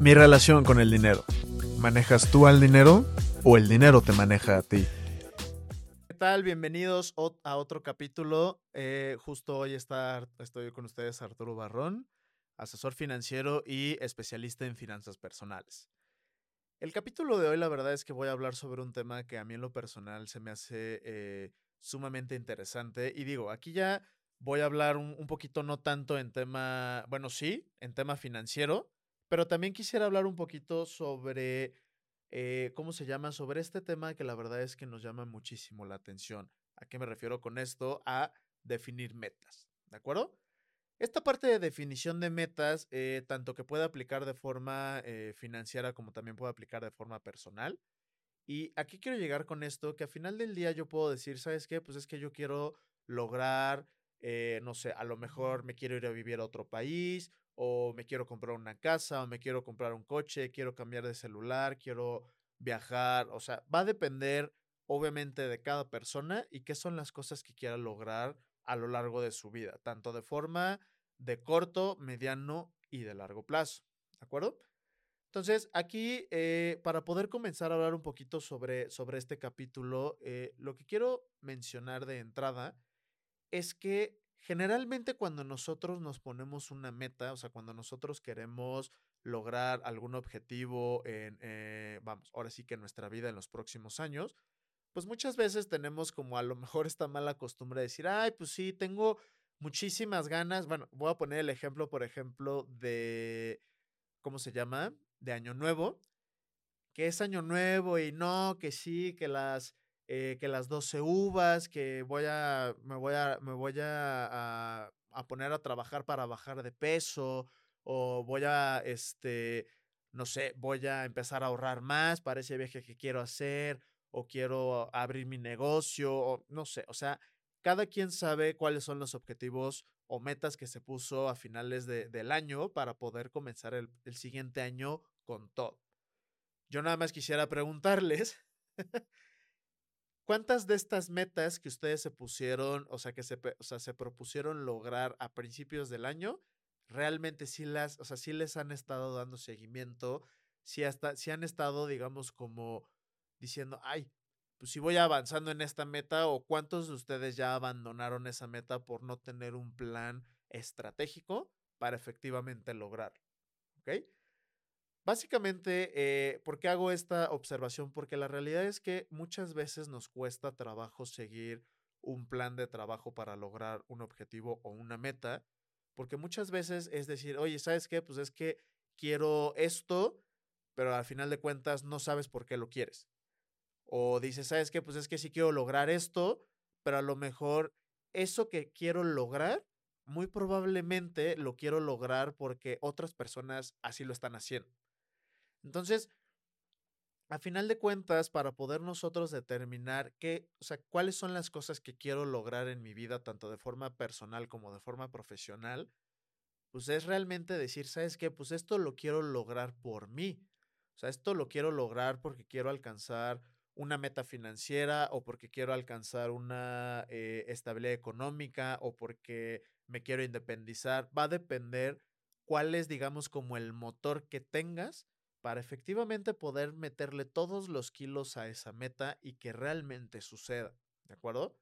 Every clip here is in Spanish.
Mi relación con el dinero. ¿Manejas tú al dinero o el dinero te maneja a ti? ¿Qué tal? Bienvenidos a otro capítulo. Eh, justo hoy está, estoy con ustedes Arturo Barrón, asesor financiero y especialista en finanzas personales. El capítulo de hoy la verdad es que voy a hablar sobre un tema que a mí en lo personal se me hace eh, sumamente interesante. Y digo, aquí ya voy a hablar un, poquito, no tanto en tema, bueno, sí, en tema financiero, pero también quisiera hablar un poquito sobre, eh, ¿cómo se llama? Sobre este tema que la verdad es que nos llama muchísimo la atención. ¿A qué me refiero con esto? A definir metas, ¿de acuerdo? Esta parte de definición de metas, eh, tanto que puede aplicar de forma eh, financiera como también puede aplicar de forma personal. Y aquí quiero llegar con esto, que al final del día yo puedo decir, ¿sabes qué? Pues es que yo quiero lograr, no sé, a lo mejor me quiero ir a vivir a otro país, o me quiero comprar una casa, o me quiero comprar un coche, quiero cambiar de celular, quiero viajar, o sea, va a depender obviamente de cada persona y qué son las cosas que quiera lograr a lo largo de su vida, tanto de forma de corto, mediano y de largo plazo, ¿de acuerdo? Entonces, aquí, eh, para poder comenzar a hablar un poquito sobre, sobre este capítulo, eh, lo que quiero mencionar de entrada es que Generalmente cuando nosotros nos ponemos una meta, o sea, cuando nosotros queremos lograr algún objetivo en, eh, vamos, ahora sí que en nuestra vida en los próximos años, pues muchas veces tenemos como a lo mejor esta mala costumbre de decir, ay, pues sí, tengo muchísimas ganas. Bueno, voy a poner el ejemplo, por ejemplo, de, ¿cómo se llama? De Año Nuevo, que es Año Nuevo y no, que sí, que las eh, que las 12 uvas, que voy a, me voy a, me voy a, a, poner a trabajar para bajar de peso, o voy a, este, no sé, voy a empezar a ahorrar más para ese viaje que quiero hacer, o quiero abrir mi negocio, o no sé, o sea, cada quien sabe cuáles son los objetivos o metas que se puso a finales de, del año para poder comenzar el, el siguiente año con todo. Yo nada más quisiera preguntarles ¿Cuántas de estas metas que ustedes se pusieron, o sea, que se, o sea, se propusieron lograr a principios del año, realmente sí las, o sea, sí les han estado dando seguimiento, sí, hasta, sí han estado, digamos, como diciendo, ay, pues si voy avanzando en esta meta, o cuántos de ustedes ya abandonaron esa meta por no tener un plan estratégico para efectivamente lograrlo. ¿Ok? Básicamente, eh, ¿por qué hago esta observación? Porque la realidad es que muchas veces nos cuesta trabajo seguir un plan de trabajo para lograr un objetivo o una meta, porque muchas veces es decir, oye, ¿sabes qué? Pues es que quiero esto, pero al final de cuentas no sabes por qué lo quieres. O dices, ¿sabes qué? Pues es que sí quiero lograr esto, pero a lo mejor eso que quiero lograr, muy probablemente lo quiero lograr porque otras personas así lo están haciendo. Entonces, a final de cuentas, para poder nosotros determinar qué, o sea, cuáles son las cosas que quiero lograr en mi vida, tanto de forma personal como de forma profesional, pues es realmente decir, ¿sabes qué? Pues esto lo quiero lograr por mí. O sea, esto lo quiero lograr porque quiero alcanzar una meta financiera o porque quiero alcanzar una eh, estabilidad económica o porque me quiero independizar. Va a depender cuál es, digamos, como el motor que tengas para efectivamente poder meterle todos los kilos a esa meta y que realmente suceda, ¿de acuerdo?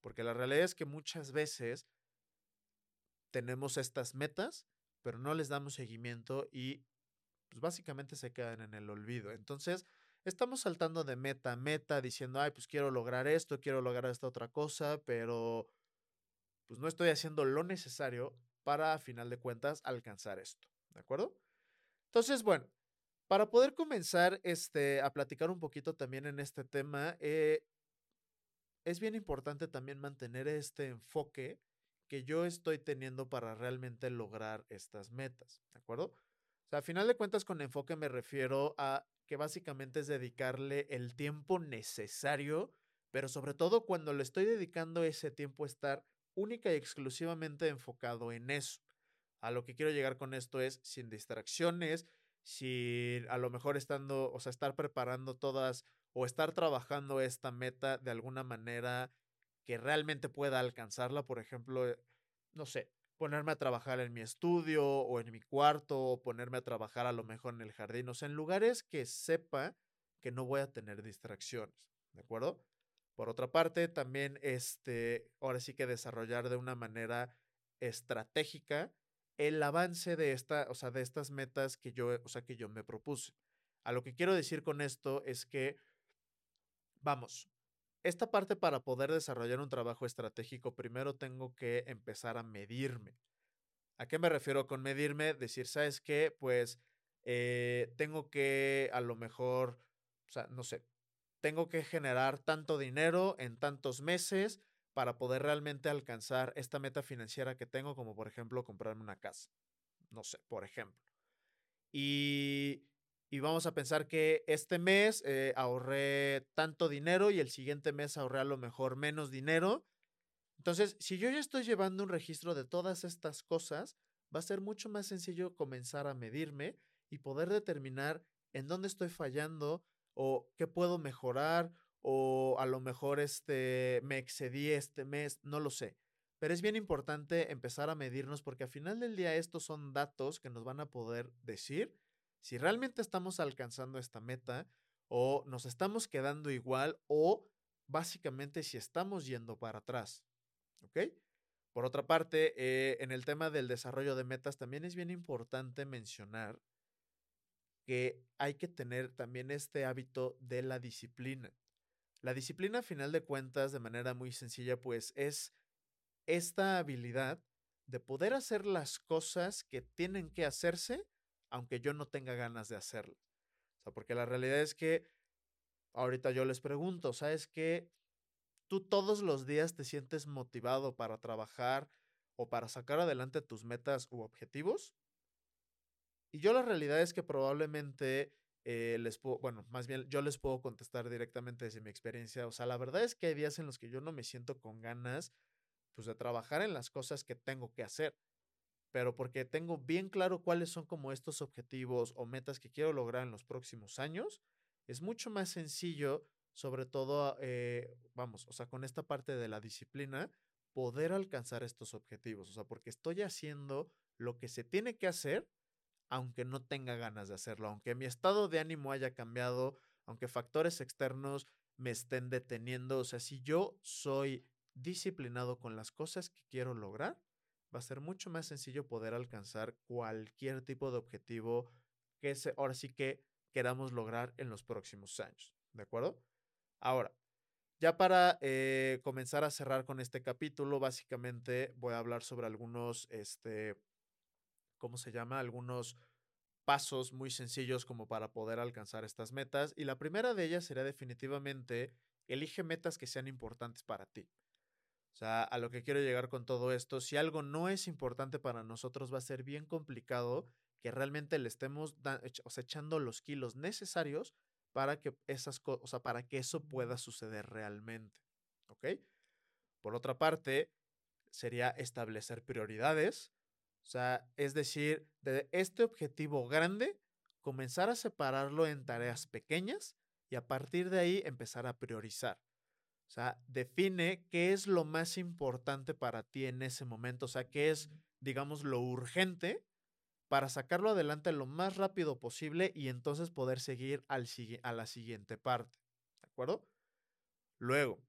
Porque la realidad es que muchas veces tenemos estas metas, pero no les damos seguimiento y pues básicamente se quedan en el olvido. Entonces, estamos saltando de meta a meta diciendo, ay, pues quiero lograr esto, quiero lograr esta otra cosa, pero pues no estoy haciendo lo necesario para, a final de cuentas, alcanzar esto, ¿de acuerdo? Entonces, bueno, para poder comenzar este, a platicar un poquito también en este tema, eh, es bien importante también mantener este enfoque que yo estoy teniendo para realmente lograr estas metas, ¿de acuerdo? O sea, a final de cuentas con enfoque me refiero a que básicamente es dedicarle el tiempo necesario, pero sobre todo cuando le estoy dedicando ese tiempo estar única y exclusivamente enfocado en eso. A lo que quiero llegar con esto es sin distracciones, si a lo mejor estando, o sea, estar preparando todas o estar trabajando esta meta de alguna manera que realmente pueda alcanzarla, por ejemplo, eh, no sé, ponerme a trabajar en mi estudio o en mi cuarto o ponerme a trabajar a lo mejor en el jardín, o sea, en lugares que sepa que no voy a tener distracciones, ¿de acuerdo? Por otra parte, también este, ahora sí que desarrollar de una manera estratégica el avance de esta, o sea, de estas metas que yo, o sea, que yo me propuse. A lo que quiero decir con esto es que, vamos, esta parte para poder desarrollar un trabajo estratégico, primero tengo que empezar a medirme. ¿A qué me refiero con medirme? Decir, ¿sabes qué? Pues eh, tengo que a lo mejor, o sea, no sé, tengo que generar tanto dinero en tantos meses para poder realmente alcanzar esta meta financiera que tengo, como por ejemplo comprarme una casa. No sé, por ejemplo. Y, vamos a pensar que este mes eh, ahorré tanto dinero y el siguiente mes ahorré a lo mejor menos dinero. Entonces, si yo ya estoy llevando un registro de todas estas cosas, va a ser mucho más sencillo comenzar a medirme y poder determinar en dónde estoy fallando o qué puedo mejorar o a lo mejor este, me excedí este mes, no lo sé. Pero es bien importante empezar a medirnos porque al final del día estos son datos que nos van a poder decir si realmente estamos alcanzando esta meta o nos estamos quedando igual o básicamente si estamos yendo para atrás. ¿Ok? Por otra parte, eh, en el tema del desarrollo de metas también es bien importante mencionar que hay que tener también este hábito de la disciplina. La disciplina, a final de cuentas, de manera muy sencilla, pues es esta habilidad de poder hacer las cosas que tienen que hacerse, aunque yo no tenga ganas de hacerlas. O porque la realidad es que ahorita yo les pregunto, ¿sabes qué? ¿Tú todos los días te sientes motivado para trabajar o para sacar adelante tus metas u objetivos? Y yo la realidad es que probablemente eh, les puedo, bueno, más bien yo les puedo contestar directamente desde mi experiencia. O sea, la verdad es que hay días en los que yo no me siento con ganas, pues, de trabajar en las cosas que tengo que hacer. Pero porque tengo bien claro cuáles son como estos objetivos o metas que quiero lograr en los próximos años, es mucho más sencillo, sobre todo, eh, vamos, o sea, con esta parte de la disciplina, poder alcanzar estos objetivos. O sea, porque estoy haciendo lo que se tiene que hacer aunque no tenga ganas de hacerlo, aunque mi estado de ánimo haya cambiado, aunque factores externos me estén deteniendo, o sea, si yo soy disciplinado con las cosas que quiero lograr, va a ser mucho más sencillo poder alcanzar cualquier tipo de objetivo que ahora sí que queramos lograr en los próximos años, ¿de acuerdo? Ahora, ya para eh, comenzar a cerrar con este capítulo, básicamente voy a hablar sobre algunos, este, ¿cómo se llama? Algunos pasos muy sencillos como para poder alcanzar estas metas. Y la primera de ellas sería definitivamente, elige metas que sean importantes para ti. O sea, a lo que quiero llegar con todo esto, si algo no es importante para nosotros, va a ser bien complicado que realmente le estemos echando los kilos necesarios para que esas o sea, para que eso pueda suceder realmente. ¿Ok? Por otra parte, sería establecer prioridades. O sea, es decir, de este objetivo grande, comenzar a separarlo en tareas pequeñas y a partir de ahí empezar a priorizar. O sea, define qué es lo más importante para ti en ese momento, o sea, qué es, digamos, lo urgente para sacarlo adelante lo más rápido posible y entonces poder seguir al, a la siguiente parte. ¿De acuerdo? Luego,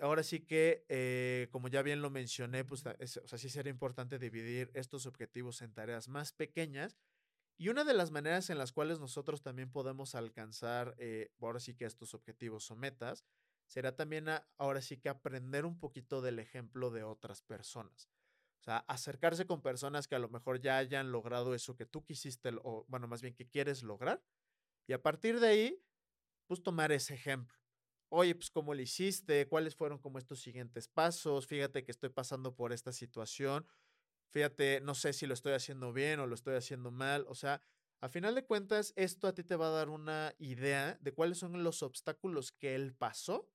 ahora sí que, eh, como ya bien lo mencioné, pues o sea, sí sería importante dividir estos objetivos en tareas más pequeñas. Y una de las maneras en las cuales nosotros también podemos alcanzar, eh, ahora sí que estos objetivos o metas, será también ahora sí que aprender un poquito del ejemplo de otras personas. O sea, acercarse con personas que a lo mejor ya hayan logrado eso que tú quisiste, o bueno, más bien que quieres lograr. Y a partir de ahí, pues tomar ese ejemplo oye, pues cómo le hiciste, cuáles fueron como estos siguientes pasos, fíjate que estoy pasando por esta situación, fíjate, no sé si lo estoy haciendo bien o lo estoy haciendo mal, o sea, a final de cuentas, esto a ti te va a dar una idea de cuáles son los obstáculos que él pasó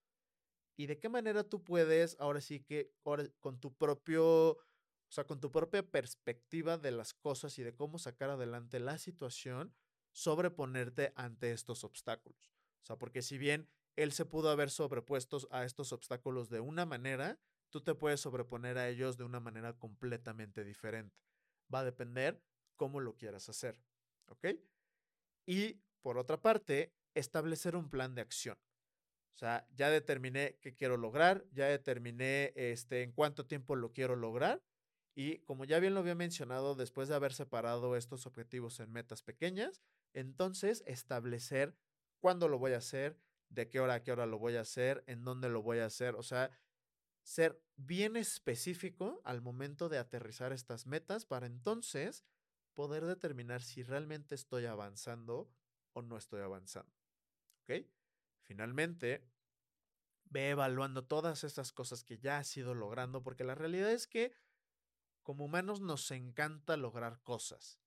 y de qué manera tú puedes, ahora sí que, con tu propio, o sea, con tu propia perspectiva de las cosas y de cómo sacar adelante la situación, sobreponerte ante estos obstáculos. O sea, porque si bien él se pudo haber sobrepuesto a estos obstáculos de una manera, tú te puedes sobreponer a ellos de una manera completamente diferente. Va a depender cómo lo quieras hacer. ¿Ok? Y por otra parte, establecer un plan de acción. O sea, ya determiné qué quiero lograr, ya determiné este, en cuánto tiempo lo quiero lograr. Y como ya bien lo había mencionado, después de haber separado estos objetivos en metas pequeñas, entonces establecer cuándo lo voy a hacer, de qué hora a qué hora lo voy a hacer, en dónde lo voy a hacer. O sea, ser bien específico al momento de aterrizar estas metas para entonces poder determinar si realmente estoy avanzando o no estoy avanzando. ¿Ok? Finalmente, ve evaluando todas estas cosas que ya has ido logrando, porque la realidad es que como humanos nos encanta lograr cosas.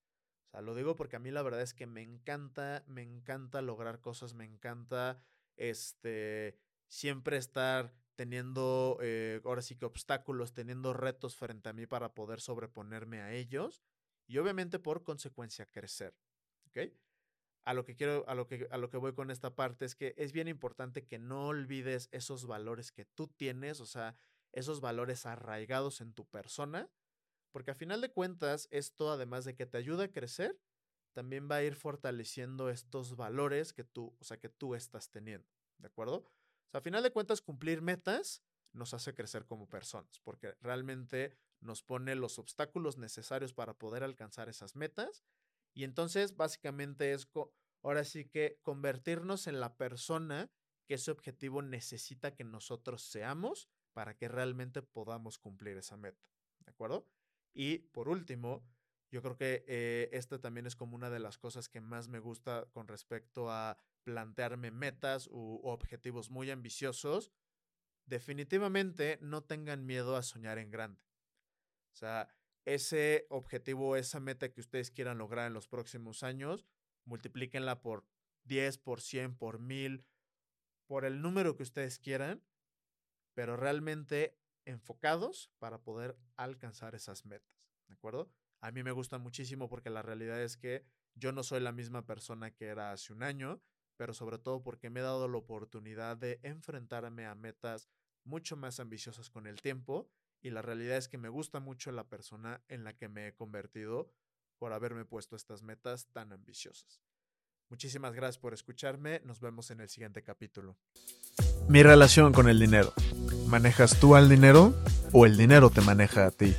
O sea, lo digo porque a mí la verdad es que me encanta, me encanta lograr cosas, me encanta este siempre estar teniendo, eh, ahora sí que obstáculos, teniendo retos frente a mí para poder sobreponerme a ellos y obviamente por consecuencia crecer. ¿Ok? A lo que quiero, a lo que, a lo que voy con esta parte es que es bien importante que no olvides esos valores que tú tienes, o sea, esos valores arraigados en tu persona, porque a final de cuentas esto, además de que te ayuda a crecer, también va a ir fortaleciendo estos valores que tú, o sea, que tú estás teniendo, ¿de acuerdo? sea, a final de cuentas, cumplir metas nos hace crecer como personas, porque realmente nos pone los obstáculos necesarios para poder alcanzar esas metas. Y entonces, básicamente es, ahora sí que convertirnos en la persona que ese objetivo necesita que nosotros seamos para que realmente podamos cumplir esa meta. ¿De acuerdo? Y por último, yo creo que eh, esta también es como una de las cosas que más me gusta con respecto a plantearme metas u objetivos muy ambiciosos. Definitivamente no tengan miedo a soñar en grande. O sea, ese objetivo, esa meta que ustedes quieran lograr en los próximos años, multiplíquenla por 10, por 100, por 1000, por el número que ustedes quieran, pero realmente enfocados para poder alcanzar esas metas. ¿De acuerdo? A mí me gusta muchísimo porque la realidad es que yo no soy la misma persona que era hace un año, pero sobre todo porque me he dado la oportunidad de enfrentarme a metas mucho más ambiciosas con el tiempo y la realidad es que me gusta mucho la persona en la que me he convertido por haberme puesto estas metas tan ambiciosas. Muchísimas gracias por escucharme, nos vemos en el siguiente capítulo. Mi relación con el dinero. ¿Manejas tú al dinero o el dinero te maneja a ti?